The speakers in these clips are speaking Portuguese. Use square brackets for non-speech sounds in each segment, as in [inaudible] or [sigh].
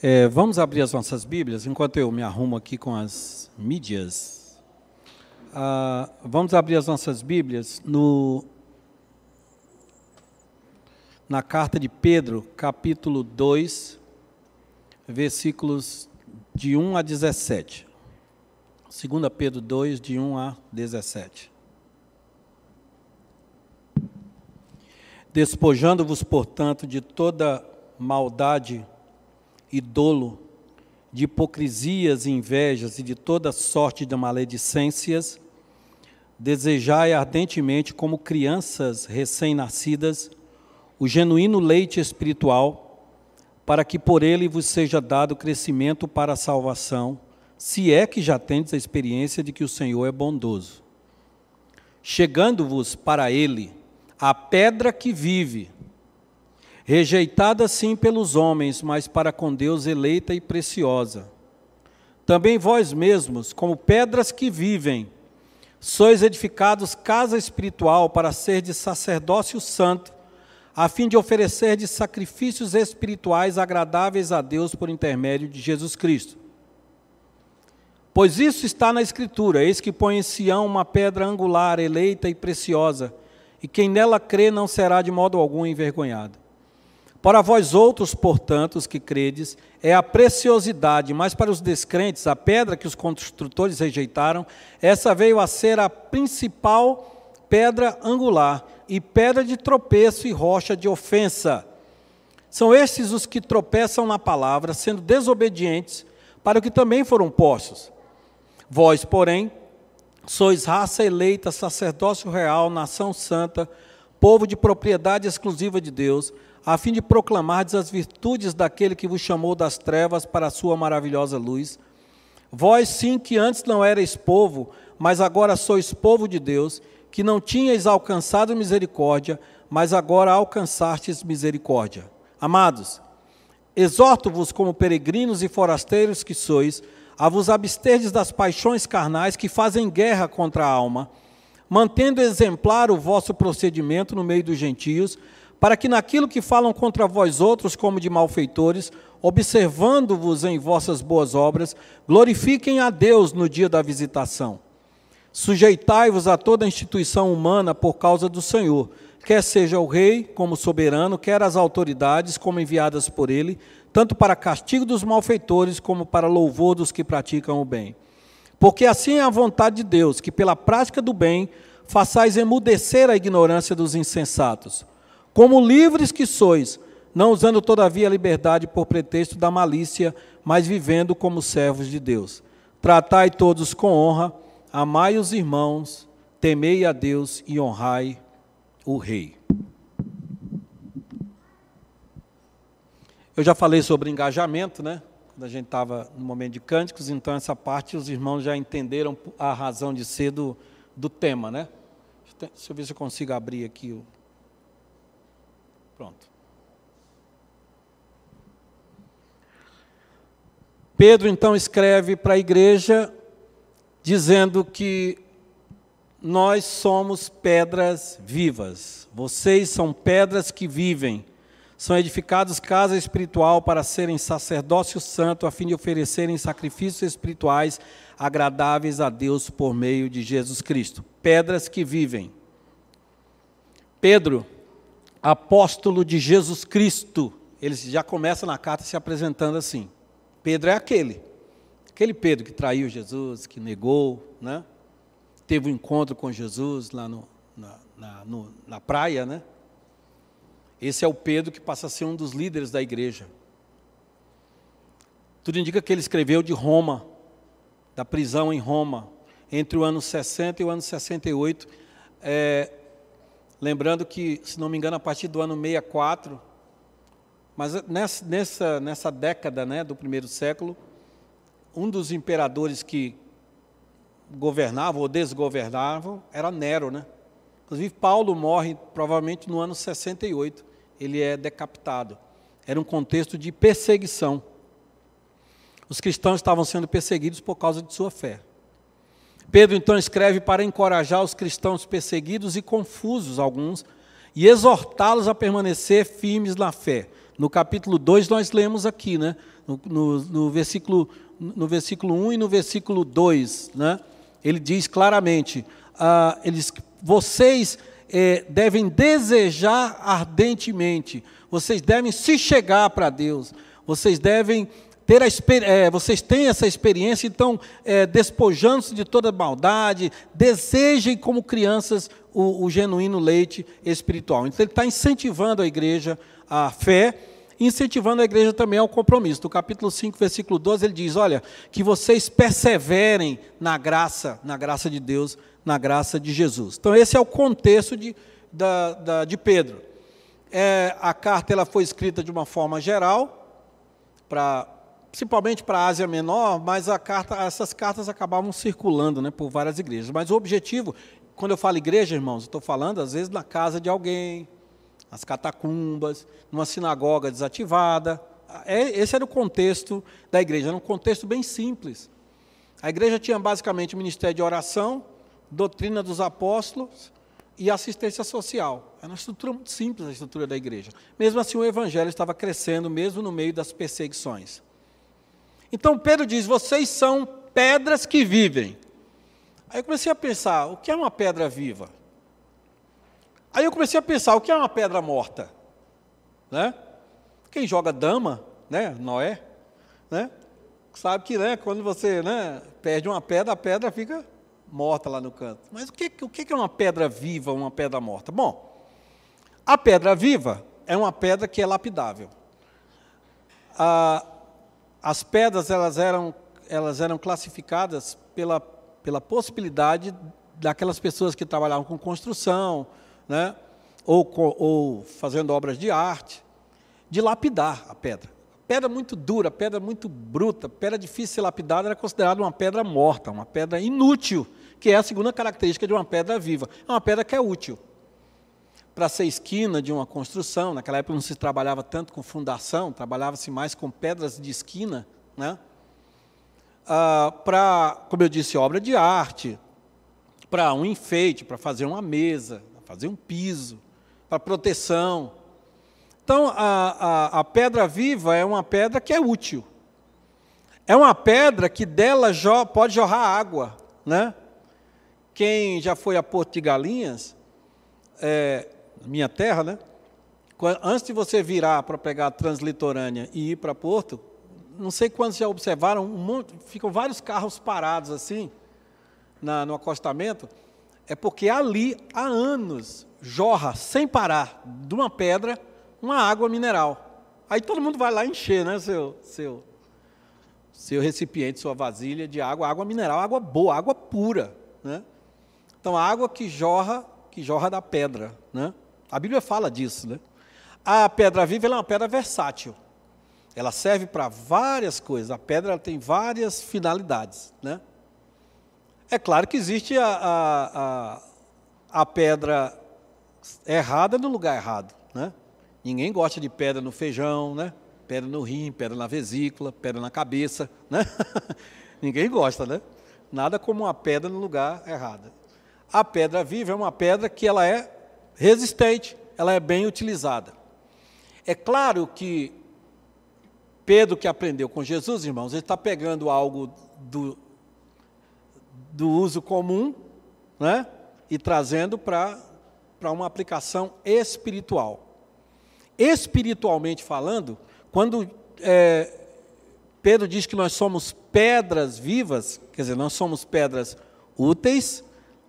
É, vamos abrir as nossas Bíblias, enquanto eu me arrumo aqui com as mídias. Ah, vamos abrir as nossas Bíblias no, na carta de Pedro, capítulo 2, versículos de 1 a 17. 2 Pedro 2, de 1 a 17. Despojando-vos, portanto, de toda maldade e dolo, de hipocrisias e invejas e de toda sorte de maledicências, desejai ardentemente, como crianças recém-nascidas, o genuíno leite espiritual, para que por ele vos seja dado crescimento para a salvação, se é que já tendes a experiência de que o Senhor é bondoso. Chegando-vos para ele, a pedra que vive, rejeitada sim pelos homens, mas para com Deus eleita e preciosa. Também vós mesmos, como pedras que vivem, sois edificados casa espiritual para ser de sacerdócio santo, a fim de oferecer de sacrifícios espirituais agradáveis a Deus por intermédio de Jesus Cristo. Pois isso está na Escritura: eis que põe em Sião uma pedra angular, eleita e preciosa, e quem nela crê não será de modo algum envergonhado. Para vós outros, portanto, os que credes, é a preciosidade, mas para os descrentes, a pedra que os construtores rejeitaram, essa veio a ser a principal pedra angular, e pedra de tropeço e rocha de ofensa. São estes os que tropeçam na palavra, sendo desobedientes, para o que também foram postos. Vós, porém, sois raça eleita, sacerdócio real, nação santa, povo de propriedade exclusiva de Deus, a fim de proclamar as virtudes daquele que vos chamou das trevas para a sua maravilhosa luz. Vós sim que antes não erais povo, mas agora sois povo de Deus, que não tinhais alcançado misericórdia, mas agora alcançastes misericórdia. Amados, exorto-vos como peregrinos e forasteiros que sois, a vos absterdes das paixões carnais que fazem guerra contra a alma, mantendo exemplar o vosso procedimento no meio dos gentios, para que naquilo que falam contra vós outros como de malfeitores, observando-vos em vossas boas obras, glorifiquem a Deus no dia da visitação. Sujeitai-vos a toda instituição humana por causa do Senhor, quer seja o rei como soberano, quer as autoridades como enviadas por ele, tanto para castigo dos malfeitores como para louvor dos que praticam o bem. Porque assim é a vontade de Deus, que pela prática do bem façais emudecer a ignorância dos insensatos como livres que sois, não usando todavia a liberdade por pretexto da malícia, mas vivendo como servos de Deus. Tratai todos com honra, amai os irmãos, temei a Deus e honrai o Rei. Eu já falei sobre engajamento, né? Quando a gente estava no momento de cânticos, então essa parte os irmãos já entenderam a razão de ser do, do tema, né? Deixa eu ver se eu consigo abrir aqui o. Pronto. Pedro então escreve para a igreja dizendo que nós somos pedras vivas. Vocês são pedras que vivem. São edificados casa espiritual para serem sacerdócio santo, a fim de oferecerem sacrifícios espirituais agradáveis a Deus por meio de Jesus Cristo. Pedras que vivem. Pedro apóstolo de Jesus Cristo. Ele já começa na carta se apresentando assim. Pedro é aquele, aquele Pedro que traiu Jesus, que negou, né? teve um encontro com Jesus lá no, na, na, no, na praia, né? Esse é o Pedro que passa a ser um dos líderes da igreja. Tudo indica que ele escreveu de Roma, da prisão em Roma, entre o ano 60 e o ano 68. É, Lembrando que, se não me engano, a partir do ano 64, mas nessa, nessa, década né, do primeiro século, um dos imperadores que governavam ou desgovernavam era Nero. Né? Inclusive, Paulo morre provavelmente no ano 68, ele é decapitado. Era um contexto de perseguição. Os cristãos estavam sendo perseguidos por causa de sua fé. Pedro então escreve para encorajar os cristãos perseguidos e confusos, alguns, e exortá-los a permanecer firmes na fé. No capítulo 2 nós lemos aqui, né? No, no, no, versículo, no versículo 1 e no versículo 2, né? Ele diz claramente, ah, eles, vocês eh, devem desejar ardentemente, vocês devem se chegar para Deus, vocês devem ter a, é, vocês têm essa experiência, então, é, despojando-se de toda maldade, desejem como crianças o, o genuíno leite espiritual. Então, ele está incentivando a igreja à fé, incentivando a igreja também ao compromisso. No capítulo 5, versículo 12, ele diz: Olha, que vocês perseverem na graça, na graça de Deus, na graça de Jesus. Então, esse é o contexto de, da, da, de Pedro. É, a carta ela foi escrita de uma forma geral, para principalmente para a Ásia Menor, mas carta, essas cartas acabavam circulando né, por várias igrejas. Mas o objetivo, quando eu falo igreja, irmãos, estou falando às vezes na casa de alguém, nas catacumbas, numa sinagoga desativada. É, esse era o contexto da igreja, era um contexto bem simples. A igreja tinha basicamente o ministério de oração, doutrina dos apóstolos e assistência social. Era uma estrutura muito simples a estrutura da igreja. Mesmo assim, o evangelho estava crescendo, mesmo no meio das perseguições. Então Pedro diz: vocês são pedras que vivem. Aí eu comecei a pensar: o que é uma pedra viva? Aí eu comecei a pensar: o que é uma pedra morta? Né? Quem joga dama, né? Noé, né? Sabe que né, quando você né, perde uma pedra, a pedra fica morta lá no canto. Mas o que, o que é uma pedra viva, uma pedra morta? Bom, a pedra viva é uma pedra que é lapidável. Ah, as pedras elas eram, elas eram classificadas pela, pela possibilidade daquelas pessoas que trabalhavam com construção, né, ou, ou fazendo obras de arte, de lapidar a pedra. Pedra muito dura, pedra muito bruta, pedra difícil de ser lapidada era considerada uma pedra morta, uma pedra inútil, que é a segunda característica de uma pedra viva. É uma pedra que é útil para ser esquina de uma construção. Naquela época não se trabalhava tanto com fundação, trabalhava-se mais com pedras de esquina, né? Ah, para, como eu disse, obra de arte, para um enfeite, para fazer uma mesa, para fazer um piso, para proteção. Então, a, a, a pedra viva é uma pedra que é útil. É uma pedra que dela jo, pode jorrar água, né? Quem já foi a Porto de Galinhas, é, minha terra, né? Antes de você virar para pegar a Translitorânea e ir para Porto, não sei quantos já observaram, um monte, ficam vários carros parados assim, na, no acostamento, é porque ali há anos jorra sem parar de uma pedra uma água mineral. Aí todo mundo vai lá encher, né, seu, seu, seu recipiente, sua vasilha de água, água mineral, água boa, água pura, né? Então a água que jorra, que jorra da pedra, né? A Bíblia fala disso, né? A pedra viva é uma pedra versátil. Ela serve para várias coisas. A pedra tem várias finalidades, né? É claro que existe a, a, a, a pedra errada no lugar errado, né? Ninguém gosta de pedra no feijão, né? Pedra no rim, pedra na vesícula, pedra na cabeça, né? [laughs] Ninguém gosta, né? Nada como uma pedra no lugar errado. A pedra viva é uma pedra que ela é resistente, ela é bem utilizada. É claro que Pedro, que aprendeu com Jesus, irmãos, ele está pegando algo do, do uso comum né, e trazendo para uma aplicação espiritual. Espiritualmente falando, quando é, Pedro diz que nós somos pedras vivas, quer dizer, nós somos pedras úteis,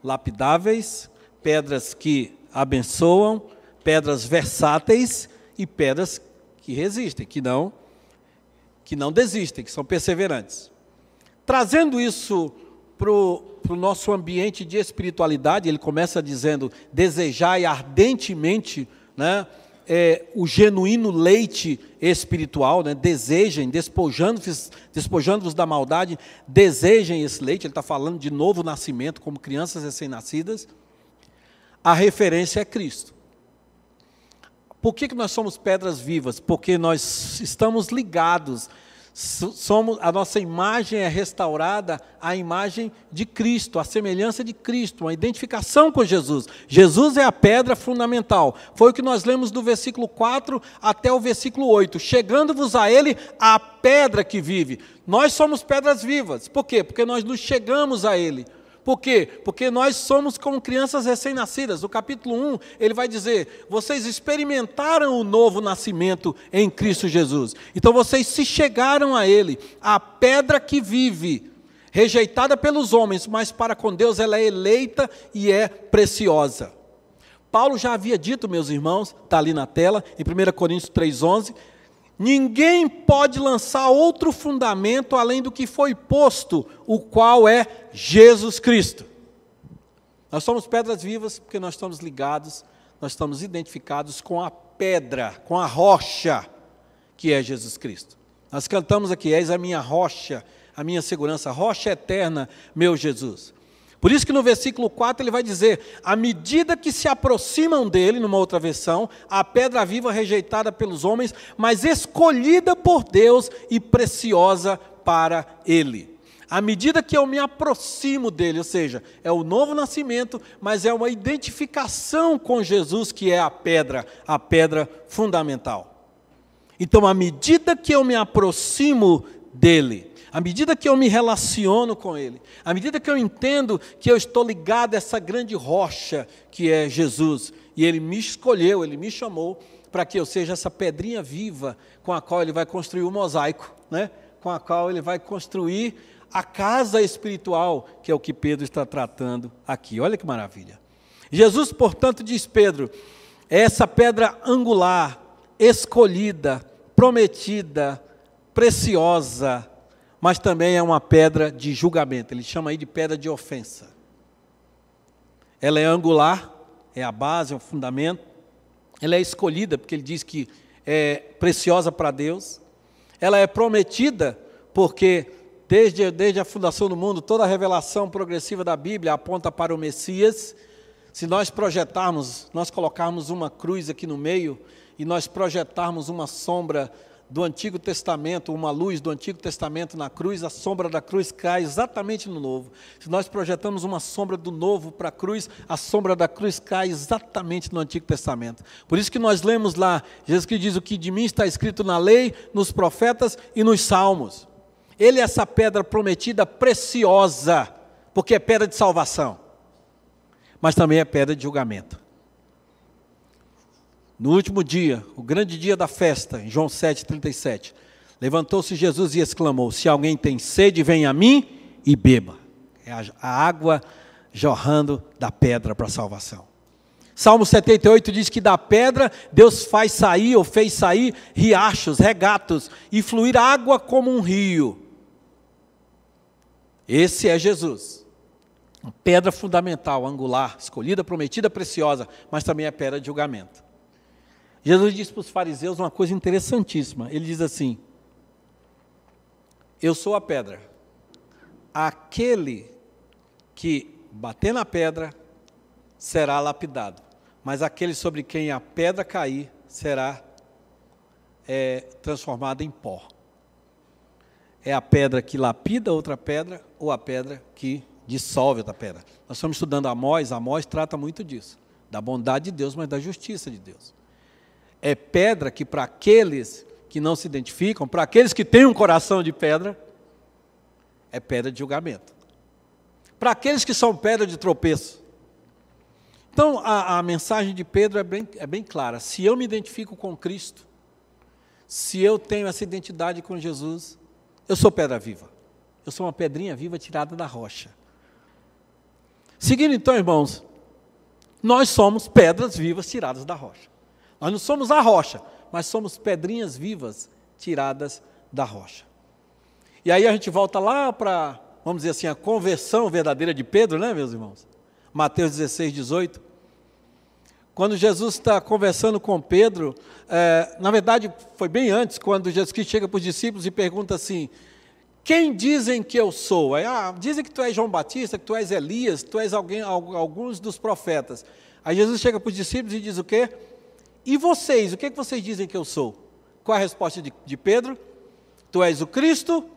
lapidáveis, pedras que abençoam, pedras versáteis e pedras que resistem, que não que não desistem, que são perseverantes. Trazendo isso para o nosso ambiente de espiritualidade, ele começa dizendo: desejai ardentemente né, é, o genuíno leite espiritual, né, desejem, despojando-vos despojando da maldade, desejem esse leite. Ele está falando de novo nascimento, como crianças recém-nascidas a referência é Cristo. Por que, que nós somos pedras vivas? Porque nós estamos ligados, Somos, a nossa imagem é restaurada à imagem de Cristo, à semelhança de Cristo, uma identificação com Jesus. Jesus é a pedra fundamental. Foi o que nós lemos do versículo 4 até o versículo 8. Chegando-vos a Ele, a pedra que vive. Nós somos pedras vivas. Por quê? Porque nós nos chegamos a Ele. Por quê? Porque nós somos como crianças recém-nascidas. No capítulo 1, ele vai dizer: vocês experimentaram o novo nascimento em Cristo Jesus. Então vocês se chegaram a Ele, a pedra que vive, rejeitada pelos homens, mas para com Deus ela é eleita e é preciosa. Paulo já havia dito, meus irmãos, está ali na tela, em 1 Coríntios 3,11 Ninguém pode lançar outro fundamento além do que foi posto, o qual é Jesus Cristo. Nós somos pedras vivas porque nós estamos ligados, nós estamos identificados com a pedra, com a rocha, que é Jesus Cristo. Nós cantamos aqui: És a minha rocha, a minha segurança, rocha eterna, meu Jesus. Por isso que no versículo 4 ele vai dizer: à medida que se aproximam dele, numa outra versão, a pedra viva rejeitada pelos homens, mas escolhida por Deus e preciosa para ele. À medida que eu me aproximo dele, ou seja, é o novo nascimento, mas é uma identificação com Jesus que é a pedra, a pedra fundamental. Então, à medida que eu me aproximo dele, à medida que eu me relaciono com Ele, à medida que eu entendo que eu estou ligado a essa grande rocha que é Jesus, e Ele me escolheu, Ele me chamou para que eu seja essa pedrinha viva com a qual Ele vai construir o mosaico, né? com a qual Ele vai construir a casa espiritual, que é o que Pedro está tratando aqui. Olha que maravilha. Jesus, portanto, diz Pedro, é essa pedra angular, escolhida, prometida, preciosa, mas também é uma pedra de julgamento. Ele chama aí de pedra de ofensa. Ela é angular, é a base, é o fundamento. Ela é escolhida, porque ele diz que é preciosa para Deus. Ela é prometida, porque desde, desde a fundação do mundo, toda a revelação progressiva da Bíblia aponta para o Messias. Se nós projetarmos, nós colocarmos uma cruz aqui no meio e nós projetarmos uma sombra do Antigo Testamento, uma luz do Antigo Testamento na cruz, a sombra da cruz cai exatamente no Novo. Se nós projetamos uma sombra do Novo para a cruz, a sombra da cruz cai exatamente no Antigo Testamento. Por isso que nós lemos lá, Jesus que diz o que de mim está escrito na lei, nos profetas e nos salmos. Ele é essa pedra prometida preciosa, porque é pedra de salvação, mas também é pedra de julgamento. No último dia, o grande dia da festa, em João 7,37, levantou-se Jesus e exclamou: Se alguém tem sede, venha a mim e beba. É a água jorrando da pedra para a salvação. Salmo 78 diz que da pedra Deus faz sair ou fez sair riachos, regatos e fluir água como um rio. Esse é Jesus. Uma pedra fundamental, angular, escolhida, prometida, preciosa, mas também é pedra de julgamento. Jesus disse para os fariseus uma coisa interessantíssima. Ele diz assim: Eu sou a pedra. Aquele que bater na pedra será lapidado, mas aquele sobre quem a pedra cair será é, transformado em pó. É a pedra que lapida outra pedra ou a pedra que dissolve outra pedra. Nós estamos estudando Amós, Amós trata muito disso, da bondade de Deus, mas da justiça de Deus é pedra que, para aqueles que não se identificam, para aqueles que têm um coração de pedra, é pedra de julgamento. Para aqueles que são pedra de tropeço. Então, a, a mensagem de Pedro é bem, é bem clara. Se eu me identifico com Cristo, se eu tenho essa identidade com Jesus, eu sou pedra viva. Eu sou uma pedrinha viva tirada da rocha. Seguindo então, irmãos, nós somos pedras vivas tiradas da rocha. Nós não somos a rocha, mas somos pedrinhas vivas tiradas da rocha. E aí a gente volta lá para, vamos dizer assim, a conversão verdadeira de Pedro, né, meus irmãos? Mateus 16, 18. Quando Jesus está conversando com Pedro, é, na verdade foi bem antes, quando Jesus Cristo chega para os discípulos e pergunta assim: Quem dizem que eu sou? Aí, ah, dizem que tu és João Batista, que tu és Elias, que tu és alguém, alguns dos profetas. Aí Jesus chega para os discípulos e diz o quê? E vocês, o que, é que vocês dizem que eu sou? Qual a resposta de, de Pedro? Tu és o Cristo,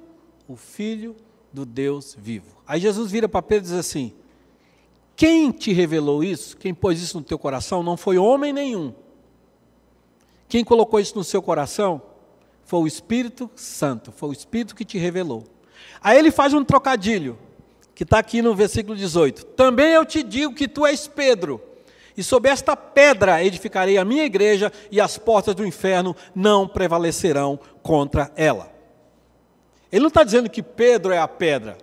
o Filho do Deus vivo. Aí Jesus vira para Pedro e diz assim: Quem te revelou isso, quem pôs isso no teu coração, não foi homem nenhum. Quem colocou isso no seu coração foi o Espírito Santo, foi o Espírito que te revelou. Aí ele faz um trocadilho, que está aqui no versículo 18: Também eu te digo que tu és Pedro, e sobre esta pedra edificarei a minha igreja, e as portas do inferno não prevalecerão contra ela. Ele não está dizendo que Pedro é a pedra.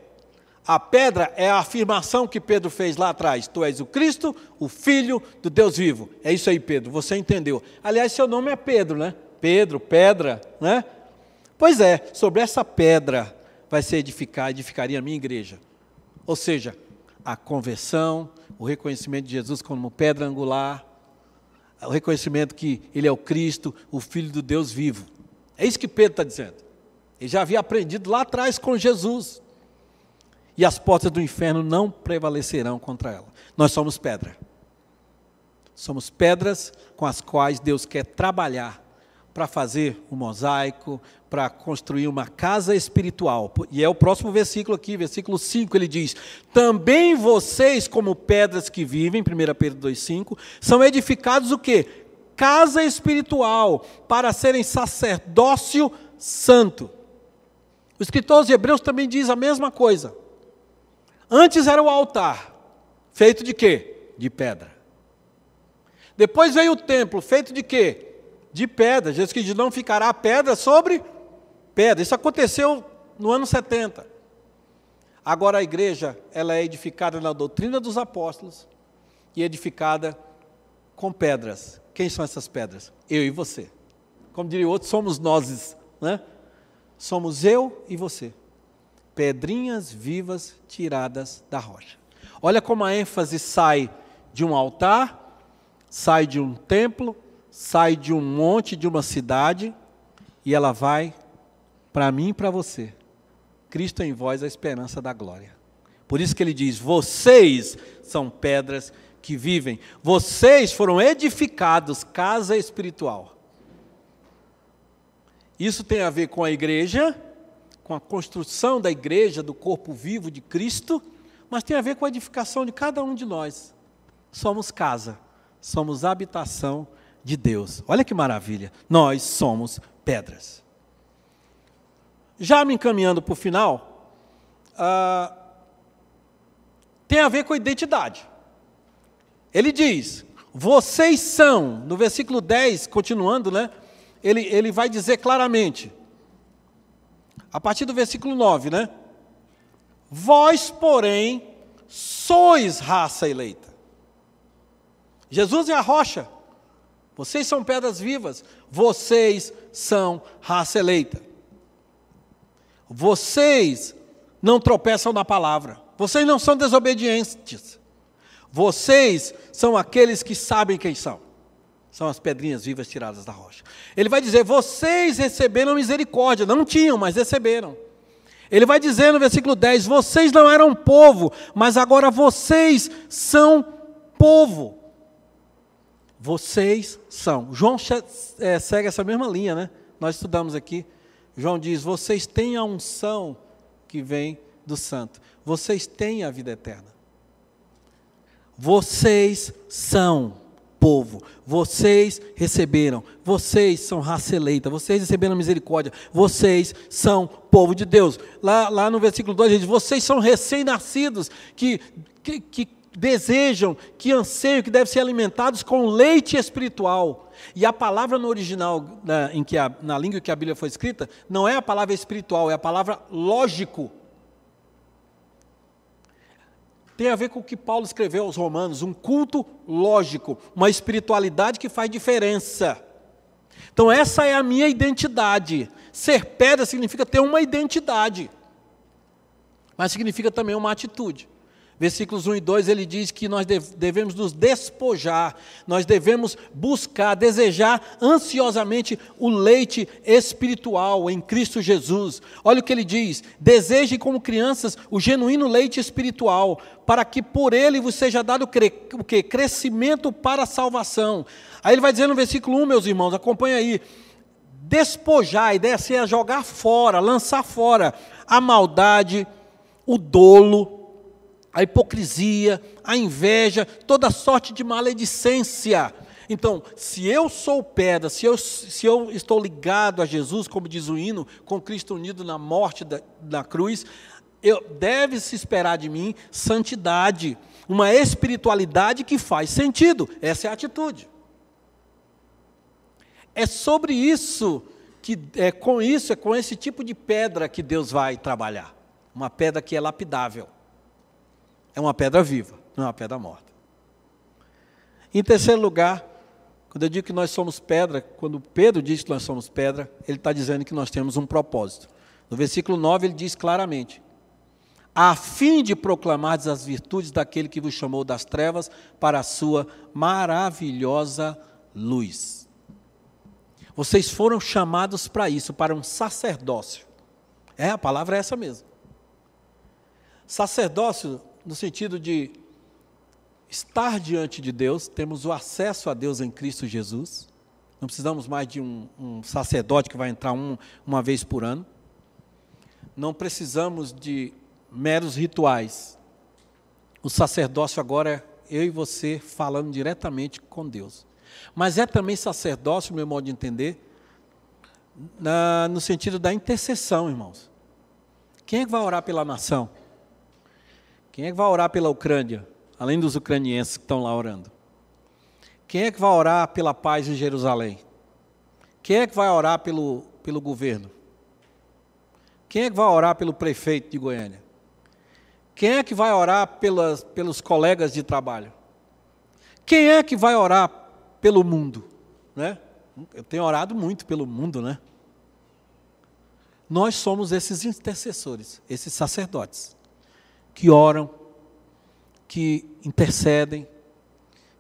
A pedra é a afirmação que Pedro fez lá atrás: Tu és o Cristo, o Filho do Deus vivo. É isso aí, Pedro, você entendeu. Aliás, seu nome é Pedro, né? Pedro, pedra, né? Pois é, sobre essa pedra vai ser edificar, edificaria a minha igreja. Ou seja, a conversão, o reconhecimento de Jesus como pedra angular, o reconhecimento que Ele é o Cristo, o Filho do Deus vivo. É isso que Pedro está dizendo. Ele já havia aprendido lá atrás com Jesus. E as portas do inferno não prevalecerão contra ela. Nós somos pedra. Somos pedras com as quais Deus quer trabalhar para fazer um mosaico, para construir uma casa espiritual. E é o próximo versículo aqui, versículo 5, ele diz: Também vocês, como pedras que vivem, 1 Pedro 2,5, são edificados o quê? Casa espiritual, para serem sacerdócio santo. O escritor Hebreus também diz a mesma coisa. Antes era o altar, feito de quê? De pedra. Depois veio o templo, feito de quê? De pedra. Jesus que diz, não ficará pedra sobre pedra. Isso aconteceu no ano 70. Agora a igreja, ela é edificada na doutrina dos apóstolos e edificada com pedras. Quem são essas pedras? Eu e você. Como diria outro, somos nós, né? somos eu e você. Pedrinhas vivas tiradas da rocha. Olha como a ênfase sai de um altar, sai de um templo, sai de um monte, de uma cidade, e ela vai para mim e para você. Cristo em vós, a esperança da glória. Por isso que ele diz: vocês são pedras que vivem, vocês foram edificados, casa espiritual. Isso tem a ver com a igreja, com a construção da igreja, do corpo vivo de Cristo, mas tem a ver com a edificação de cada um de nós. Somos casa, somos habitação de Deus. Olha que maravilha, nós somos pedras. Já me encaminhando para o final, ah, tem a ver com a identidade. Ele diz: vocês são, no versículo 10, continuando, né? ele, ele vai dizer claramente, a partir do versículo 9, né? Vós, porém, sois raça eleita. Jesus é a rocha. Vocês são pedras vivas. Vocês são raça eleita. Vocês não tropeçam na palavra. Vocês não são desobedientes. Vocês são aqueles que sabem quem são. São as pedrinhas vivas tiradas da rocha. Ele vai dizer: Vocês receberam misericórdia. Não tinham, mas receberam. Ele vai dizer no versículo 10: Vocês não eram povo, mas agora vocês são povo. Vocês são. João é, segue essa mesma linha, né? Nós estudamos aqui. João diz: Vocês têm a unção que vem do santo. Vocês têm a vida eterna. Vocês são povo. Vocês receberam, vocês são raça eleita, vocês receberam misericórdia, vocês são povo de Deus. Lá, lá no versículo 2 ele diz: vocês são recém-nascidos que, que, que desejam, que anseiam, que devem ser alimentados com leite espiritual. E a palavra no original, na, em que a, na língua que a Bíblia foi escrita, não é a palavra espiritual, é a palavra lógico tem a ver com o que Paulo escreveu aos Romanos, um culto lógico, uma espiritualidade que faz diferença. Então, essa é a minha identidade. Ser pedra significa ter uma identidade, mas significa também uma atitude. Versículos 1 e 2 ele diz que nós devemos nos despojar, nós devemos buscar, desejar ansiosamente o leite espiritual em Cristo Jesus. Olha o que ele diz: desejem como crianças o genuíno leite espiritual, para que por ele vos seja dado o que? Crescimento para a salvação. Aí ele vai dizer no versículo 1, meus irmãos, acompanha aí. despojar, a ideia é jogar fora, lançar fora a maldade, o dolo, a hipocrisia, a inveja, toda sorte de maledicência. Então, se eu sou pedra, se eu, se eu estou ligado a Jesus, como diz o hino, com Cristo unido na morte da, da cruz, deve se esperar de mim santidade, uma espiritualidade que faz sentido. Essa é a atitude. É sobre isso que é com isso, é com esse tipo de pedra que Deus vai trabalhar. Uma pedra que é lapidável. É uma pedra viva, não é uma pedra morta. Em terceiro lugar, quando eu digo que nós somos pedra, quando Pedro diz que nós somos pedra, ele está dizendo que nós temos um propósito. No versículo 9 ele diz claramente: a fim de proclamar as virtudes daquele que vos chamou das trevas para a sua maravilhosa luz. Vocês foram chamados para isso, para um sacerdócio. É, a palavra é essa mesmo. Sacerdócio, no sentido de estar diante de Deus, temos o acesso a Deus em Cristo Jesus. Não precisamos mais de um, um sacerdote que vai entrar um, uma vez por ano. Não precisamos de meros rituais. O sacerdócio agora é eu e você falando diretamente com Deus. Mas é também sacerdócio, meu modo de entender, na, no sentido da intercessão, irmãos. Quem é que vai orar pela nação? Quem é que vai orar pela Ucrânia, além dos ucranienses que estão lá orando? Quem é que vai orar pela paz em Jerusalém? Quem é que vai orar pelo, pelo governo? Quem é que vai orar pelo prefeito de Goiânia? Quem é que vai orar pelas, pelos colegas de trabalho? Quem é que vai orar pelo mundo, né? Eu tenho orado muito pelo mundo, né? Nós somos esses intercessores, esses sacerdotes que oram, que intercedem,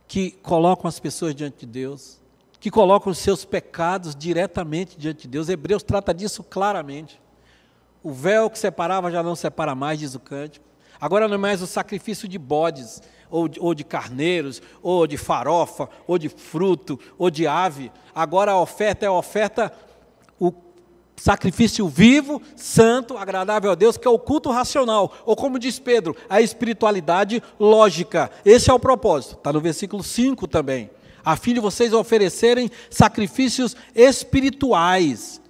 que colocam as pessoas diante de Deus, que colocam os seus pecados diretamente diante de Deus. Hebreus trata disso claramente. O véu que separava já não separa mais, diz o cântico. Agora não é mais o sacrifício de bodes, ou de, ou de carneiros, ou de farofa, ou de fruto, ou de ave. Agora a oferta é a oferta, o sacrifício vivo, santo, agradável a Deus, que é o culto racional, ou como diz Pedro, a espiritualidade lógica. Esse é o propósito, está no versículo 5 também. A fim de vocês oferecerem sacrifícios espirituais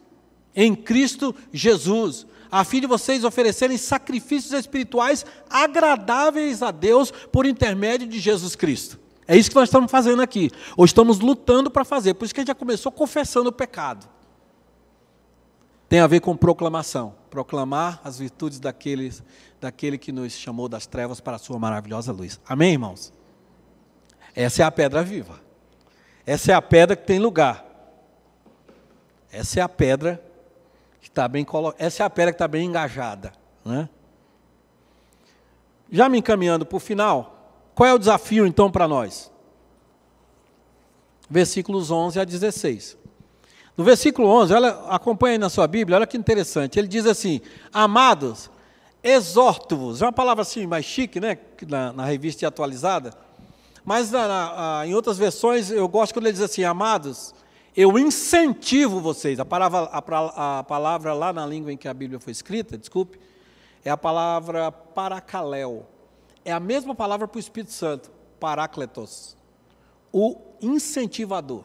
em Cristo Jesus a fim de vocês oferecerem sacrifícios espirituais agradáveis a Deus por intermédio de Jesus Cristo. É isso que nós estamos fazendo aqui. Ou estamos lutando para fazer. Por isso que a gente já começou confessando o pecado. Tem a ver com proclamação. Proclamar as virtudes daquele, daquele que nos chamou das trevas para a sua maravilhosa luz. Amém, irmãos? Essa é a pedra viva. Essa é a pedra que tem lugar. Essa é a pedra que está bem colocada. Essa é a pedra que está bem engajada. Né? Já me encaminhando para o final, qual é o desafio então para nós? Versículos 11 a 16. No versículo 11, olha, acompanha aí na sua Bíblia, olha que interessante. Ele diz assim: Amados, exorto-vos. É uma palavra assim mais chique, né? Na, na revista atualizada. Mas na, na, em outras versões eu gosto quando ele diz assim: Amados, eu incentivo vocês. A palavra, a, a palavra lá na língua em que a Bíblia foi escrita, desculpe, é a palavra paracaléu. É a mesma palavra para o Espírito Santo, parácletos, o incentivador.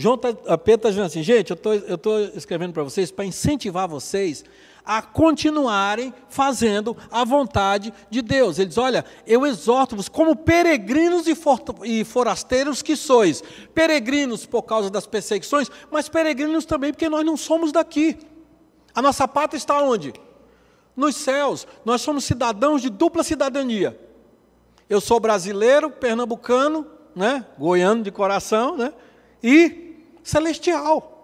João tá, Pedro está dizendo assim, gente, eu estou escrevendo para vocês para incentivar vocês a continuarem fazendo a vontade de Deus. Ele diz: Olha, eu exorto-vos como peregrinos e forasteiros que sois. Peregrinos por causa das perseguições, mas peregrinos também porque nós não somos daqui. A nossa pátria está onde? Nos céus. Nós somos cidadãos de dupla cidadania. Eu sou brasileiro, pernambucano, né? goiano de coração, né? e celestial.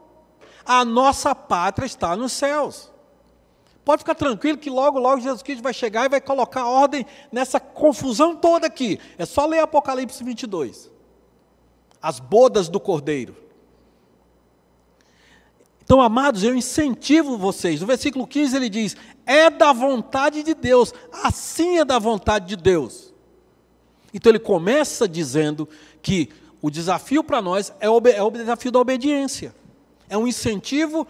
A nossa pátria está nos céus. Pode ficar tranquilo que logo, logo Jesus Cristo vai chegar e vai colocar ordem nessa confusão toda aqui. É só ler Apocalipse 22. As bodas do Cordeiro. Então, amados, eu incentivo vocês. No versículo 15 ele diz: É da vontade de Deus, assim é da vontade de Deus. Então ele começa dizendo que o desafio para nós é o, é o desafio da obediência. É um incentivo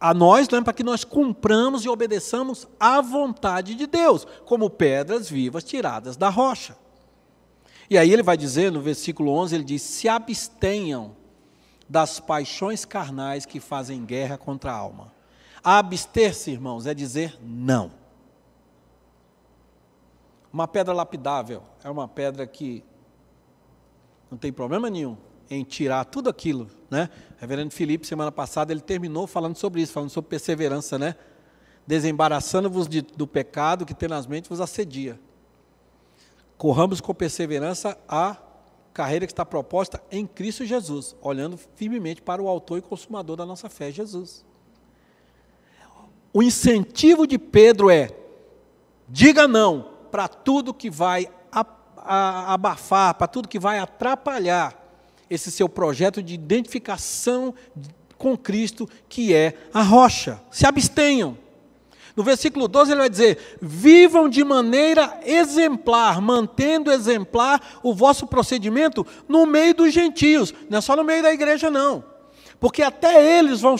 a nós, né, para que nós cumpramos e obedeçamos à vontade de Deus, como pedras vivas tiradas da rocha. E aí ele vai dizer, no versículo 11, ele diz: Se abstenham das paixões carnais que fazem guerra contra a alma. Abster-se, irmãos, é dizer não. Uma pedra lapidável é uma pedra que não tem problema nenhum em tirar tudo aquilo, né? Reverendo Felipe, semana passada, ele terminou falando sobre isso, falando sobre perseverança, né? Desembaraçando-vos de, do pecado que tenazmente vos assedia. Corramos com perseverança a carreira que está proposta em Cristo Jesus, olhando firmemente para o autor e consumador da nossa fé, Jesus. O incentivo de Pedro é: diga não para tudo que vai abafar, para tudo que vai atrapalhar esse seu projeto de identificação com Cristo, que é a rocha. Se abstenham. No versículo 12 ele vai dizer: vivam de maneira exemplar, mantendo exemplar o vosso procedimento no meio dos gentios, não é só no meio da igreja, não. Porque até eles vão,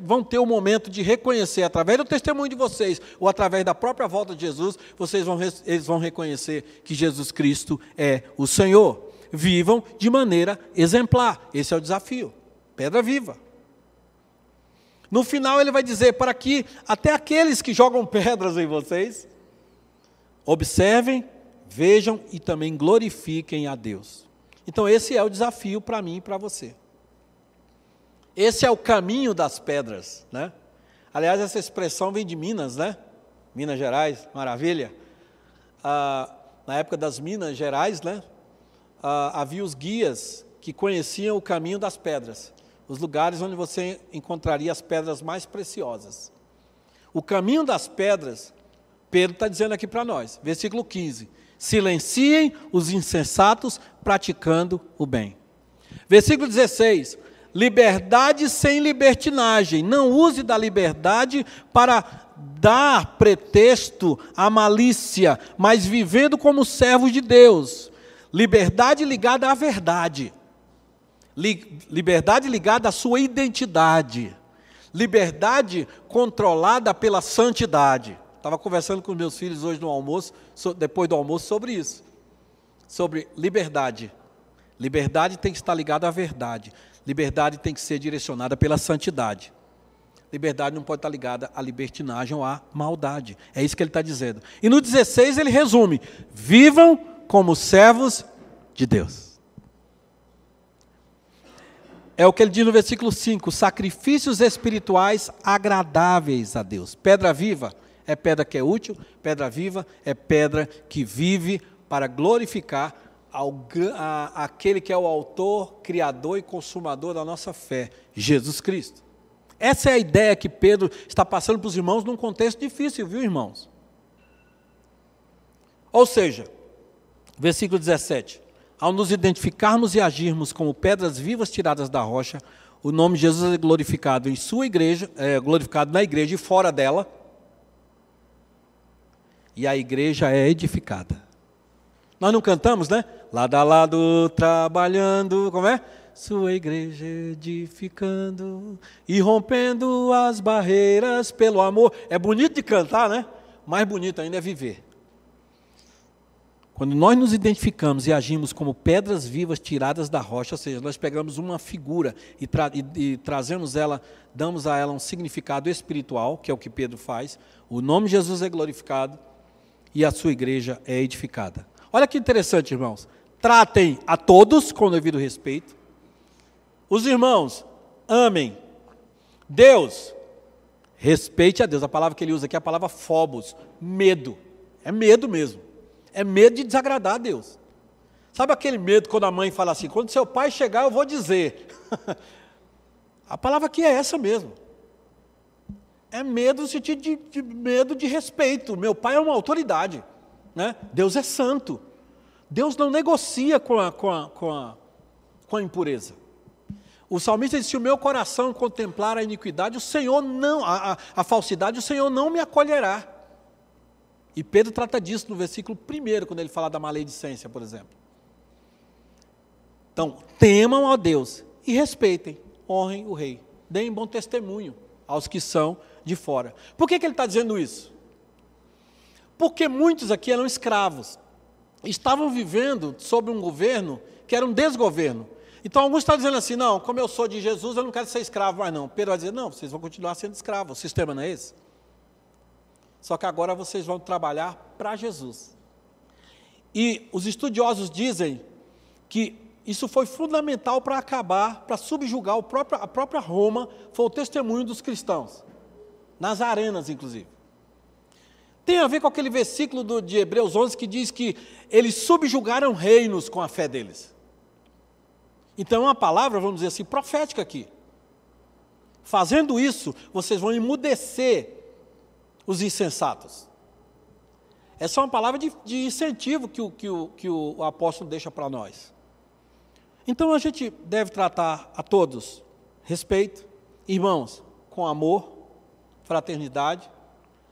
vão ter o momento de reconhecer, através do testemunho de vocês, ou através da própria volta de Jesus, vocês vão, eles vão reconhecer que Jesus Cristo é o Senhor. Vivam de maneira exemplar. Esse é o desafio. Pedra viva. No final ele vai dizer para que até aqueles que jogam [laughs] pedras em vocês observem, vejam e também glorifiquem a Deus. Então esse é o desafio para mim e para você. Esse é o caminho das pedras, né? Aliás, essa expressão vem de Minas, né? Minas Gerais, maravilha. Ah, na época das Minas Gerais, né? Ah, havia os guias que conheciam o caminho das pedras os lugares onde você encontraria as pedras mais preciosas. O caminho das pedras, Pedro está dizendo aqui para nós, versículo 15: silenciem os insensatos praticando o bem. Versículo 16: liberdade sem libertinagem, não use da liberdade para dar pretexto à malícia, mas vivendo como servos de Deus. Liberdade ligada à verdade liberdade ligada à sua identidade, liberdade controlada pela santidade. Estava conversando com meus filhos hoje no almoço, depois do almoço, sobre isso, sobre liberdade. Liberdade tem que estar ligada à verdade. Liberdade tem que ser direcionada pela santidade. Liberdade não pode estar ligada à libertinagem ou à maldade. É isso que ele está dizendo. E no 16 ele resume: vivam como servos de Deus. É o que ele diz no versículo 5: sacrifícios espirituais agradáveis a Deus. Pedra viva é pedra que é útil, pedra viva é pedra que vive para glorificar ao, a, aquele que é o autor, criador e consumador da nossa fé, Jesus Cristo. Essa é a ideia que Pedro está passando para os irmãos num contexto difícil, viu, irmãos? Ou seja, versículo 17: ao nos identificarmos e agirmos como pedras vivas tiradas da rocha, o nome de Jesus é glorificado em sua igreja, é glorificado na igreja e fora dela, e a igreja é edificada. Nós não cantamos, né? Lado a lado trabalhando, como é? Sua igreja edificando e rompendo as barreiras pelo amor. É bonito de cantar, né? Mais bonito ainda é viver. Quando nós nos identificamos e agimos como pedras vivas tiradas da rocha, ou seja, nós pegamos uma figura e, tra e, e trazemos ela, damos a ela um significado espiritual, que é o que Pedro faz, o nome de Jesus é glorificado e a sua igreja é edificada. Olha que interessante, irmãos. Tratem a todos com devido respeito. Os irmãos, amem. Deus, respeite a Deus. A palavra que ele usa aqui é a palavra phobos, medo. É medo mesmo. É medo de desagradar a Deus. Sabe aquele medo quando a mãe fala assim: quando seu pai chegar, eu vou dizer. [laughs] a palavra aqui é essa mesmo. É medo no sentido de, de, medo de respeito. Meu pai é uma autoridade. Né? Deus é santo. Deus não negocia com a, com a, com a, com a impureza. O salmista disse: Se o meu coração contemplar a iniquidade, o Senhor não, a, a, a falsidade, o Senhor não me acolherá. E Pedro trata disso no versículo 1, quando ele fala da maledicência, por exemplo. Então, temam a Deus e respeitem honrem o rei. Deem bom testemunho aos que são de fora. Por que, que ele está dizendo isso? Porque muitos aqui eram escravos, estavam vivendo sob um governo que era um desgoverno. Então alguns estão dizendo assim: não, como eu sou de Jesus, eu não quero ser escravo mais não. Pedro vai dizer: não, vocês vão continuar sendo escravos, o sistema não é esse. Só que agora vocês vão trabalhar para Jesus. E os estudiosos dizem que isso foi fundamental para acabar, para subjugar próprio, a própria Roma, foi o testemunho dos cristãos, nas arenas, inclusive. Tem a ver com aquele versículo do, de Hebreus 11 que diz que eles subjugaram reinos com a fé deles. Então é uma palavra, vamos dizer assim, profética aqui. Fazendo isso, vocês vão emudecer os insensatos. Essa é uma palavra de, de incentivo que o, que, o, que o apóstolo deixa para nós. Então a gente deve tratar a todos respeito, irmãos, com amor, fraternidade,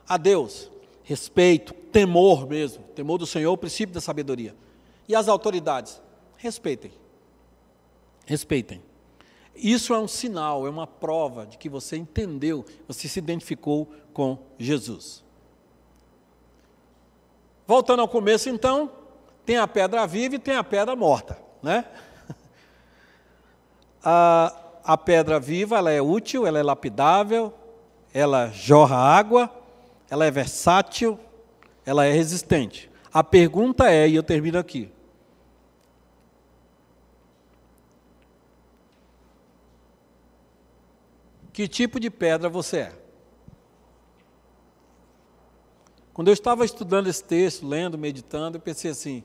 a Deus, respeito, temor mesmo, temor do Senhor, o princípio da sabedoria. E as autoridades, respeitem. Respeitem. Isso é um sinal, é uma prova de que você entendeu, você se identificou com Jesus. Voltando ao começo, então, tem a pedra viva e tem a pedra morta, né? [laughs] A, a pedra viva, ela é útil, ela é lapidável, ela jorra água, ela é versátil, ela é resistente. A pergunta é, e eu termino aqui: Que tipo de pedra você é? Quando eu estava estudando esse texto, lendo, meditando, eu pensei assim: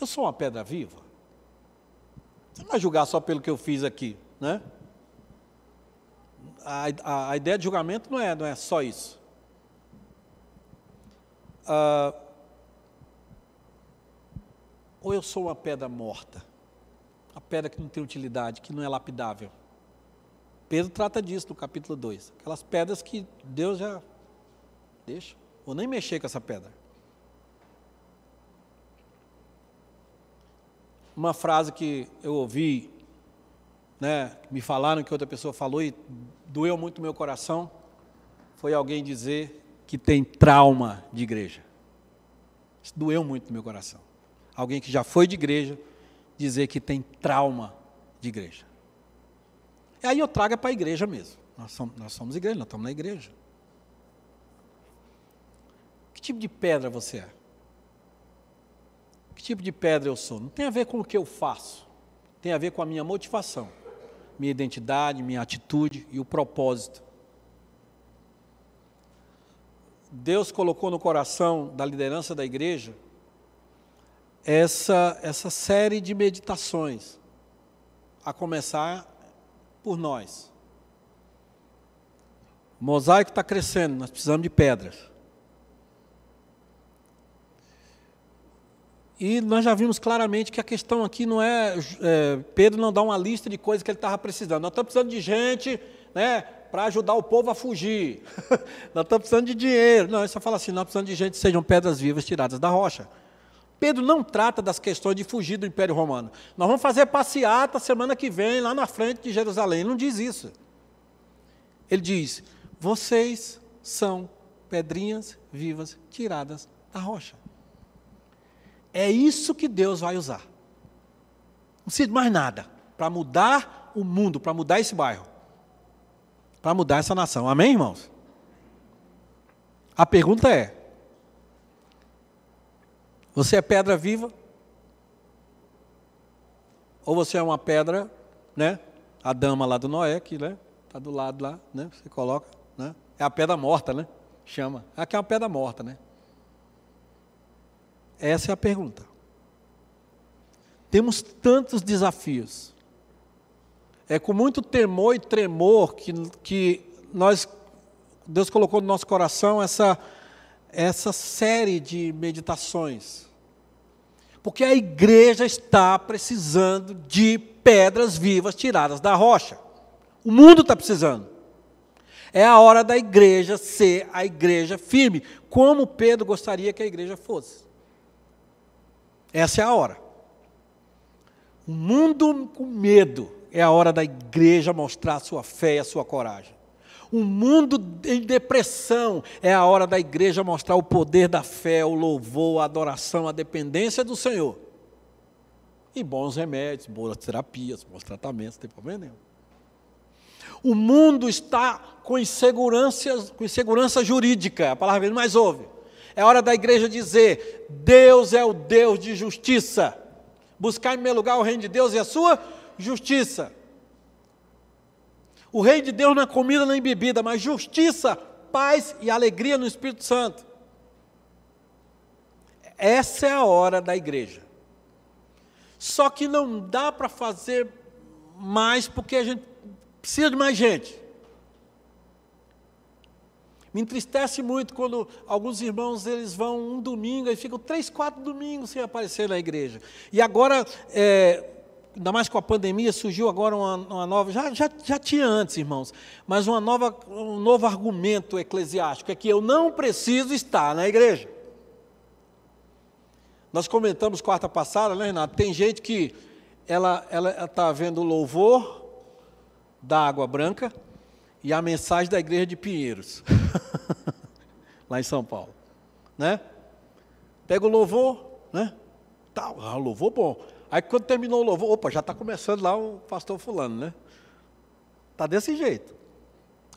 eu sou uma pedra viva? Você não vai julgar só pelo que eu fiz aqui, né? A, a, a ideia de julgamento não é, não é só isso. Ah, ou eu sou uma pedra morta, a pedra que não tem utilidade, que não é lapidável. Pedro trata disso no capítulo 2. Aquelas pedras que Deus já deixa. Vou nem mexer com essa pedra. Uma frase que eu ouvi, né, me falaram que outra pessoa falou e doeu muito meu coração, foi alguém dizer que tem trauma de igreja. Isso doeu muito no meu coração. Alguém que já foi de igreja dizer que tem trauma de igreja. E aí eu trago para a igreja mesmo. Nós somos, nós somos igreja, nós estamos na igreja. Que tipo de pedra você é? Que tipo de pedra eu sou? Não tem a ver com o que eu faço. Tem a ver com a minha motivação, minha identidade, minha atitude e o propósito. Deus colocou no coração da liderança da igreja essa, essa série de meditações, a começar por nós. O mosaico está crescendo, nós precisamos de pedras. E nós já vimos claramente que a questão aqui não é, é Pedro não dá uma lista de coisas que ele estava precisando. Nós estamos precisando de gente né, para ajudar o povo a fugir. [laughs] nós estamos precisando de dinheiro. Não, só fala assim, nós precisamos de gente que sejam pedras vivas tiradas da rocha. Pedro não trata das questões de fugir do Império Romano. Nós vamos fazer passeata semana que vem, lá na frente de Jerusalém. Ele não diz isso. Ele diz: vocês são pedrinhas vivas tiradas da rocha. É isso que Deus vai usar. Não precisa mais nada para mudar o mundo, para mudar esse bairro, para mudar essa nação. Amém, irmãos? A pergunta é: você é pedra viva? Ou você é uma pedra, né? A dama lá do Noé, que né? Está do lado lá, né? Você coloca, né? É a pedra morta, né? Chama. Aqui é uma pedra morta, né? Essa é a pergunta. Temos tantos desafios. É com muito temor e tremor que, que nós, Deus colocou no nosso coração essa essa série de meditações. Porque a igreja está precisando de pedras vivas tiradas da rocha. O mundo está precisando. É a hora da igreja ser a igreja firme, como Pedro gostaria que a igreja fosse. Essa é a hora. O mundo com medo, é a hora da igreja mostrar a sua fé e a sua coragem. Um mundo em depressão é a hora da igreja mostrar o poder da fé, o louvor, a adoração, a dependência do Senhor. E bons remédios, boas terapias, bons tratamentos, não tem problema nenhum. O mundo está com insegurança, com insegurança jurídica, a palavra que mais ouve. É hora da igreja dizer: Deus é o Deus de justiça. Buscar em primeiro lugar o reino de Deus e a sua justiça. O reino de Deus não é comida nem bebida, mas justiça, paz e alegria no Espírito Santo. Essa é a hora da igreja. Só que não dá para fazer mais porque a gente precisa de mais gente. Me entristece muito quando alguns irmãos eles vão um domingo e ficam três, quatro domingos sem aparecer na igreja. E agora é, ainda mais com a pandemia, surgiu agora uma, uma, nova, já, já, já tinha antes, irmãos, mas uma nova, um novo argumento eclesiástico, é que eu não preciso estar na igreja. Nós comentamos quarta passada, né, Renato? Tem gente que ela está vendo o louvor da água branca e a mensagem da igreja de Pinheiros, [laughs] lá em São Paulo, né? Pega o louvor, né? Tal, ah, louvor bom. Aí quando terminou o louvor, opa, já está começando lá o pastor fulano, né? Está desse jeito.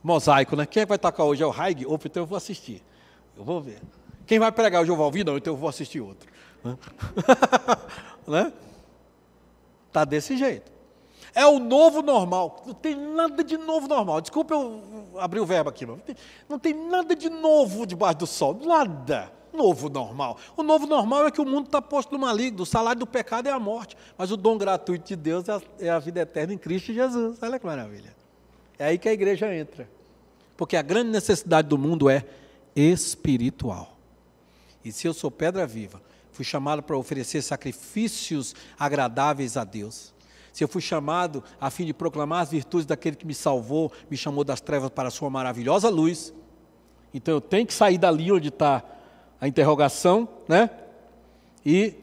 Mosaico, né? Quem é vai tocar hoje? É o Haig? Opa, então eu vou assistir. Eu vou ver. Quem vai pregar hoje? Eu vou ouvir? Não, então eu vou assistir outro. [laughs] né? Tá desse jeito. É o novo normal. Não tem nada de novo normal. Desculpa eu abrir o verbo aqui, não tem, não tem nada de novo debaixo do sol. Nada novo normal. O novo normal é que o mundo está posto no maligno, o salário do pecado é a morte, mas o dom gratuito de Deus é a, é a vida eterna em Cristo Jesus. Olha que maravilha. É aí que a igreja entra. Porque a grande necessidade do mundo é espiritual. E se eu sou pedra viva, fui chamado para oferecer sacrifícios agradáveis a Deus. Se eu fui chamado a fim de proclamar as virtudes daquele que me salvou, me chamou das trevas para a sua maravilhosa luz. Então eu tenho que sair dali onde está a interrogação, né? E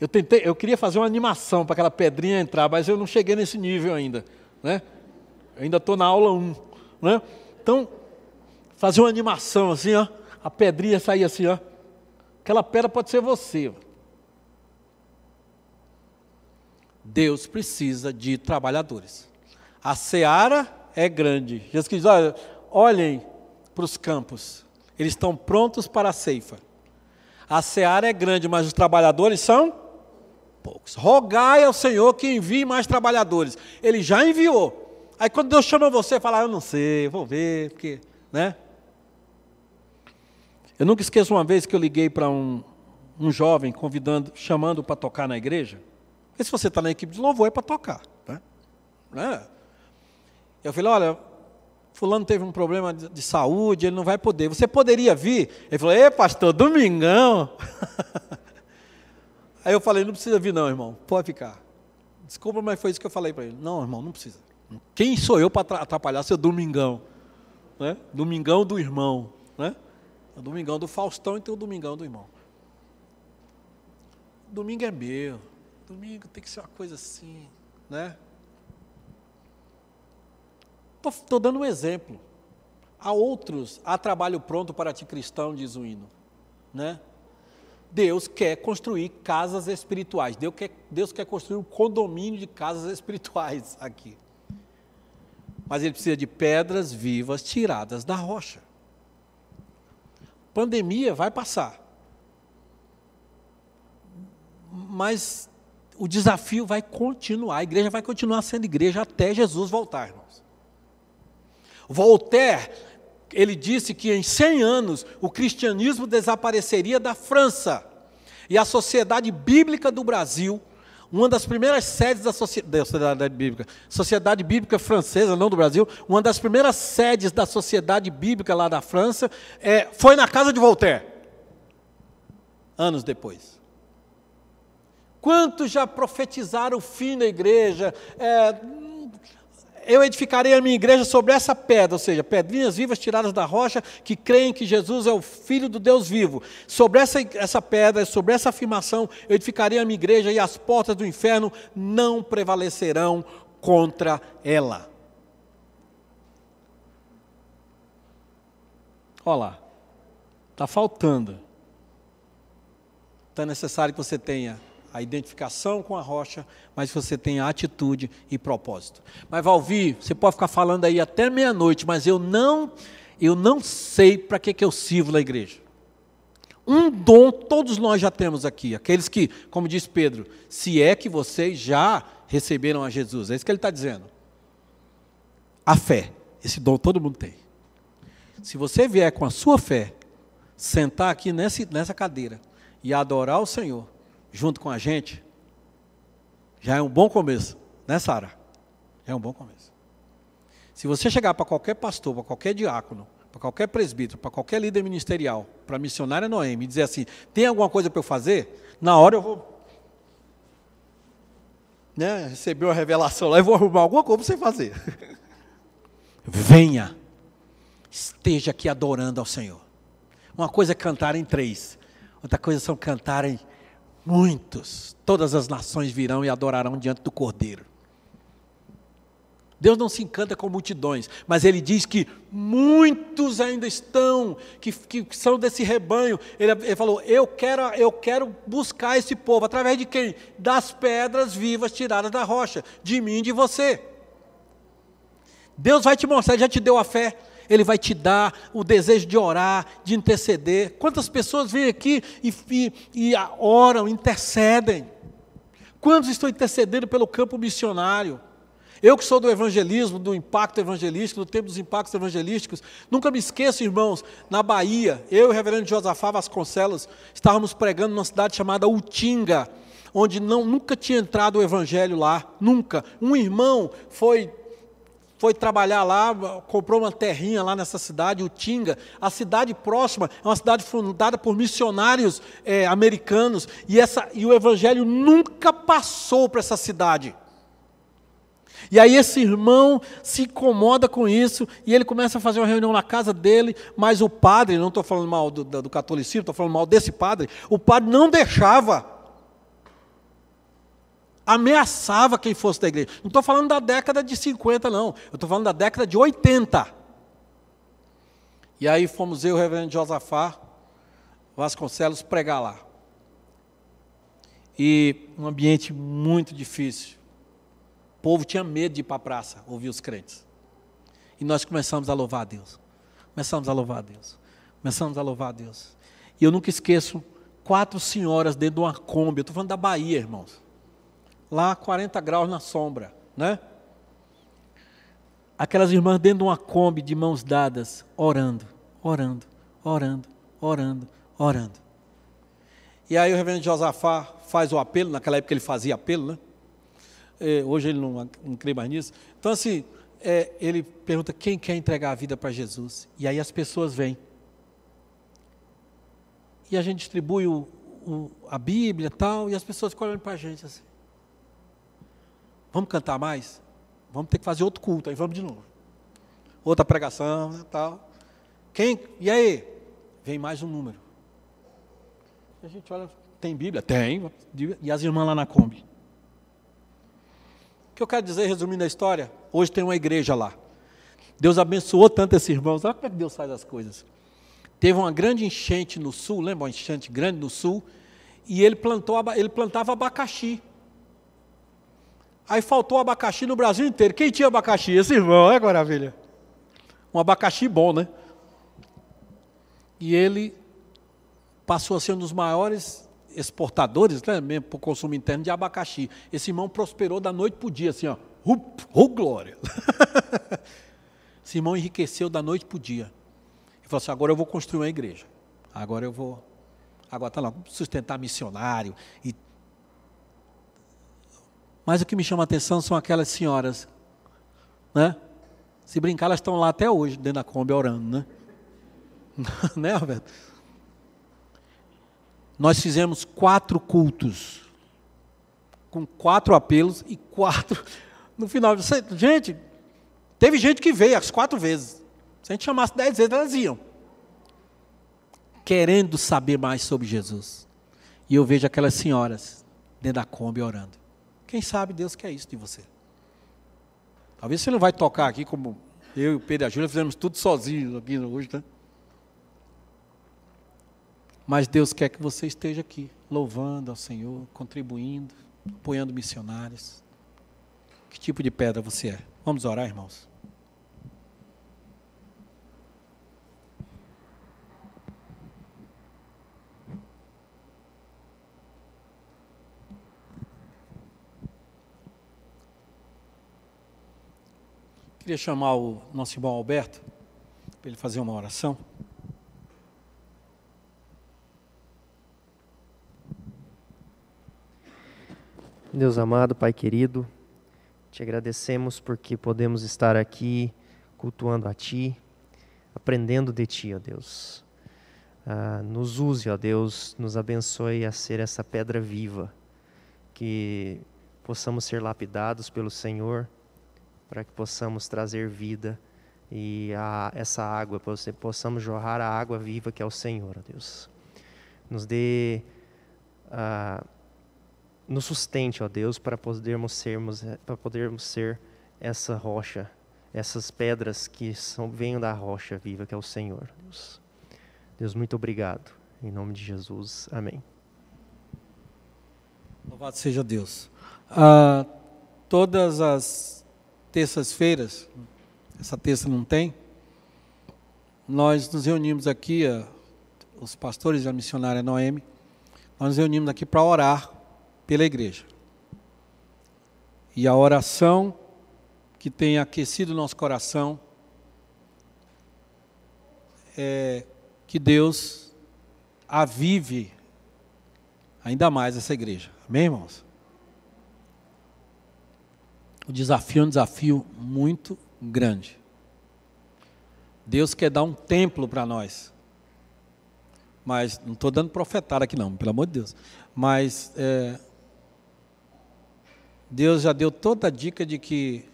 eu tentei, eu queria fazer uma animação para aquela pedrinha entrar, mas eu não cheguei nesse nível ainda, né? Eu ainda estou na aula 1, né? Então, fazer uma animação assim, ó, a pedrinha sair assim, ó. Aquela pedra pode ser você. Deus precisa de trabalhadores. A seara é grande. Jesus diz: olha, olhem para os campos, eles estão prontos para a ceifa. A seara é grande, mas os trabalhadores são poucos. Rogai ao Senhor que envie mais trabalhadores. Ele já enviou. Aí quando Deus chama você, fala, ah, eu não sei, vou ver, porque, né? Eu nunca esqueço uma vez que eu liguei para um, um jovem convidando, chamando para tocar na igreja. E se você está na equipe de louvor, é para tocar. Né? né? Eu falei, olha, fulano teve um problema de, de, saúde, ele não vai poder. Você poderia vir? Ele falou, ei, pastor, domingão. [laughs] Aí eu falei, não precisa vir não, irmão, pode ficar. Desculpa, mas foi isso que eu falei para ele. Não, irmão, não precisa. Quem sou eu para atrapalhar seu domingão? Né? Domingão do irmão. Né? Domingão do Faustão e tem o domingão do irmão. Domingo é meu. Domingo tem que ser uma coisa assim, né? Estou dando um exemplo. Há outros, há trabalho pronto para ti cristão, diz o hino. Né? Deus quer construir casas espirituais. Deus quer, Deus quer construir um condomínio de casas [laughs] espirituais aqui. Mas ele precisa de pedras vivas tiradas da rocha. Pandemia vai passar. Mas o desafio vai continuar. A igreja vai continuar sendo igreja até Jesus voltar. Voltaire, ele disse que em 100 anos o cristianismo desapareceria da França e a Sociedade Bíblica do Brasil, uma das primeiras sedes da Sociedade Bíblica, Sociedade Bíblica Francesa, não do Brasil, uma das primeiras sedes da Sociedade Bíblica lá da França, é, foi na casa de Voltaire, anos depois. Quantos já profetizaram o fim da igreja? É, eu edificarei a minha igreja sobre essa pedra, ou seja, pedrinhas vivas tiradas da rocha que creem que Jesus é o Filho do Deus vivo. Sobre essa, essa pedra, sobre essa afirmação, eu edificarei a minha igreja e as portas do inferno não prevalecerão contra ela. Olha lá, está faltando. É necessário que você tenha a identificação com a rocha, mas você tenha atitude e propósito. Mas Valvi, você pode ficar falando aí até meia-noite, mas eu não, eu não sei para que, que eu sirvo na igreja. Um dom todos nós já temos aqui, aqueles que, como diz Pedro, se é que vocês já receberam a Jesus, é isso que ele está dizendo. A fé, esse dom todo mundo tem. Se você vier com a sua fé, sentar aqui nessa, nessa cadeira e adorar o Senhor junto com a gente, já é um bom começo, né, Sara? É um bom começo. Se você chegar para qualquer pastor, para qualquer diácono, para qualquer presbítero, para qualquer líder ministerial, para a missionária Noemi, e dizer assim: tem alguma coisa para eu fazer? Na hora eu vou. Né, receber uma revelação lá, eu vou arrumar alguma coisa para você fazer. [laughs] Venha esteja aqui adorando ao Senhor. Uma coisa é cantar em três, outra coisa são cantar em muitos. Todas as nações virão e adorarão diante do Cordeiro. Deus não se encanta com multidões, mas Ele diz que muitos ainda estão, que, que são desse rebanho. Ele, ele, falou: eu quero, eu quero buscar esse povo, através de quem? Das pedras vivas tiradas da rocha, de mim e de você. Deus vai te mostrar, já te deu a fé, ele vai te dar o desejo de orar, de interceder. Quantas pessoas vêm aqui e, e, e oram, intercedem? Quantos estão intercedendo pelo campo missionário? Eu que sou do evangelismo, do impacto evangelístico, do tempo dos impactos evangelísticos, nunca me esqueço, irmãos, na Bahia, eu e o reverendo Josafá Vasconcelos estávamos pregando numa cidade chamada Utinga, onde não, nunca tinha entrado o evangelho lá, nunca. Um irmão foi foi trabalhar lá, comprou uma terrinha lá nessa cidade, Utinga. A cidade próxima é uma cidade fundada por missionários é, americanos e, essa, e o evangelho nunca passou para essa cidade. E aí esse irmão se incomoda com isso e ele começa a fazer uma reunião na casa dele, mas o padre, não estou falando mal do, do catolicismo, estou falando mal desse padre, o padre não deixava ameaçava quem fosse da igreja. Não estou falando da década de 50, não. Eu estou falando da década de 80. E aí fomos eu o reverendo Josafá Vasconcelos pregar lá. E um ambiente muito difícil. O povo tinha medo de ir para a praça ouvir os crentes. E nós começamos a louvar a Deus. Começamos a louvar a Deus. Começamos a louvar a Deus. E eu nunca esqueço quatro senhoras dentro de uma Kombi. Eu estou falando da Bahia, irmãos lá 40 graus na sombra, né? Aquelas irmãs dentro de uma Kombi de mãos dadas, orando, orando, orando, orando, orando. E aí o reverendo Josafá faz o apelo, naquela época ele fazia apelo, né? É, hoje ele não, não crê mais nisso. Então, assim, é, ele pergunta quem quer entregar a vida para Jesus. E aí as pessoas vêm. E a gente distribui o, o, a Bíblia e tal, e as pessoas ficam olhando para a gente assim. Vamos cantar mais? Vamos ter que fazer outro culto, aí vamos de novo. Outra pregação, né, tal. Quem? E aí? Vem mais um número. A gente olha, tem Bíblia? Tem. E as irmãs lá na Kombi. O que eu quero dizer, resumindo a história, hoje tem uma igreja lá. Deus abençoou tanto esses irmãos. Olha como é que Deus faz as coisas. Teve uma grande enchente no sul, lembra uma enchente grande no sul? E ele, plantou, ele plantava abacaxi. Aí faltou abacaxi no Brasil inteiro. Quem tinha abacaxi? Esse irmão, é maravilha. Um abacaxi bom, né? E ele passou a ser um dos maiores exportadores, né, mesmo para o consumo interno de abacaxi. Esse irmão prosperou da noite para o dia, assim, ó. Oh, glória! [laughs] Esse irmão enriqueceu da noite para o dia. Ele falou assim: agora eu vou construir uma igreja. Agora eu vou. Agora está lá, sustentar missionário e mas o que me chama a atenção são aquelas senhoras, né? Se brincar, elas estão lá até hoje, dentro da Kombi, orando, né? [laughs] né, Roberto? Nós fizemos quatro cultos, com quatro apelos e quatro. [laughs] No final, gente, teve gente que veio as quatro vezes. Se a gente chamasse dez vezes, elas iam. Querendo saber mais sobre Jesus. E eu vejo aquelas senhoras dentro da Kombi orando. Quem sabe Deus quer isso de você. Talvez você não vai tocar aqui como eu e o Pedro e a Júlia fizemos tudo sozinhos aqui hoje, né? Mas Deus quer que você esteja aqui, louvando ao Senhor, contribuindo, apoiando missionários. Que tipo de pedra você é? Vamos orar, irmãos? Queria chamar o nosso irmão Alberto para ele fazer uma oração. Deus amado, Pai querido, te agradecemos porque podemos estar aqui cultuando a Ti, aprendendo de Ti, ó Deus. Ah, nos use, ó Deus, nos abençoe a ser essa pedra viva, que possamos ser lapidados pelo Senhor para que possamos trazer vida e a, essa água, possamos jorrar a água viva que é o Senhor, ó Deus. Nos dê, uh, nos sustente, ó Deus, para podermos sermos, para podermos ser essa rocha, essas pedras que são venham da rocha viva que é o Senhor, Deus. Deus, muito obrigado. Em nome de Jesus, amém. Louvado seja Deus. Uh, todas as terças-feiras, essa terça não tem, nós nos reunimos aqui, os pastores da missionária Noemi, nós nos reunimos aqui para orar pela igreja. E a oração que tem aquecido nosso coração é que Deus avive ainda mais essa igreja. Amém, irmãos? O desafio é um desafio muito grande. Deus quer dar um templo para nós. Mas não estou dando profetada aqui não, pelo amor de Deus. Mas é, Deus já deu toda a dica de que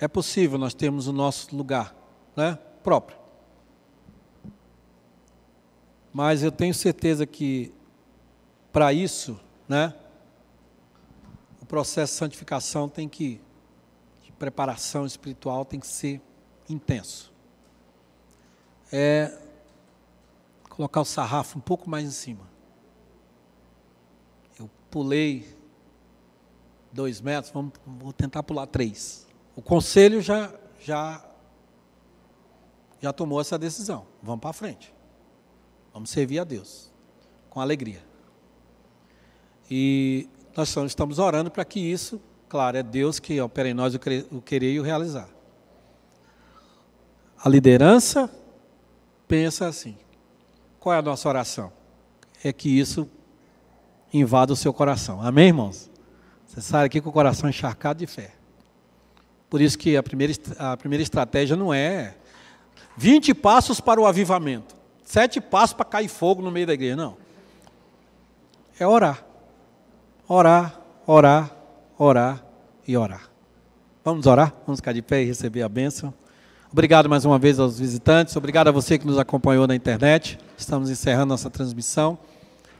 é possível nós termos o nosso lugar né, próprio. Mas eu tenho certeza que para isso, né, o processo de santificação tem que preparação espiritual tem que ser intenso. É colocar o sarrafo um pouco mais em cima. Eu pulei dois metros, vamos, vou tentar pular três. O conselho já, já, já tomou essa decisão. Vamos para frente. Vamos servir a Deus com alegria. E nós estamos orando para que isso Claro, é Deus que opera em nós o querer e o realizar. A liderança pensa assim: qual é a nossa oração? É que isso invada o seu coração. Amém, irmãos? Você sai aqui com o coração encharcado de fé. Por isso que a primeira, a primeira estratégia não é 20 passos para o avivamento, sete passos para cair fogo no meio da igreja. Não. É orar. Orar, orar, orar e orar. Vamos orar? Vamos ficar de pé e receber a bênção. Obrigado mais uma vez aos visitantes, obrigado a você que nos acompanhou na internet. Estamos encerrando nossa transmissão.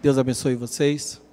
Deus abençoe vocês.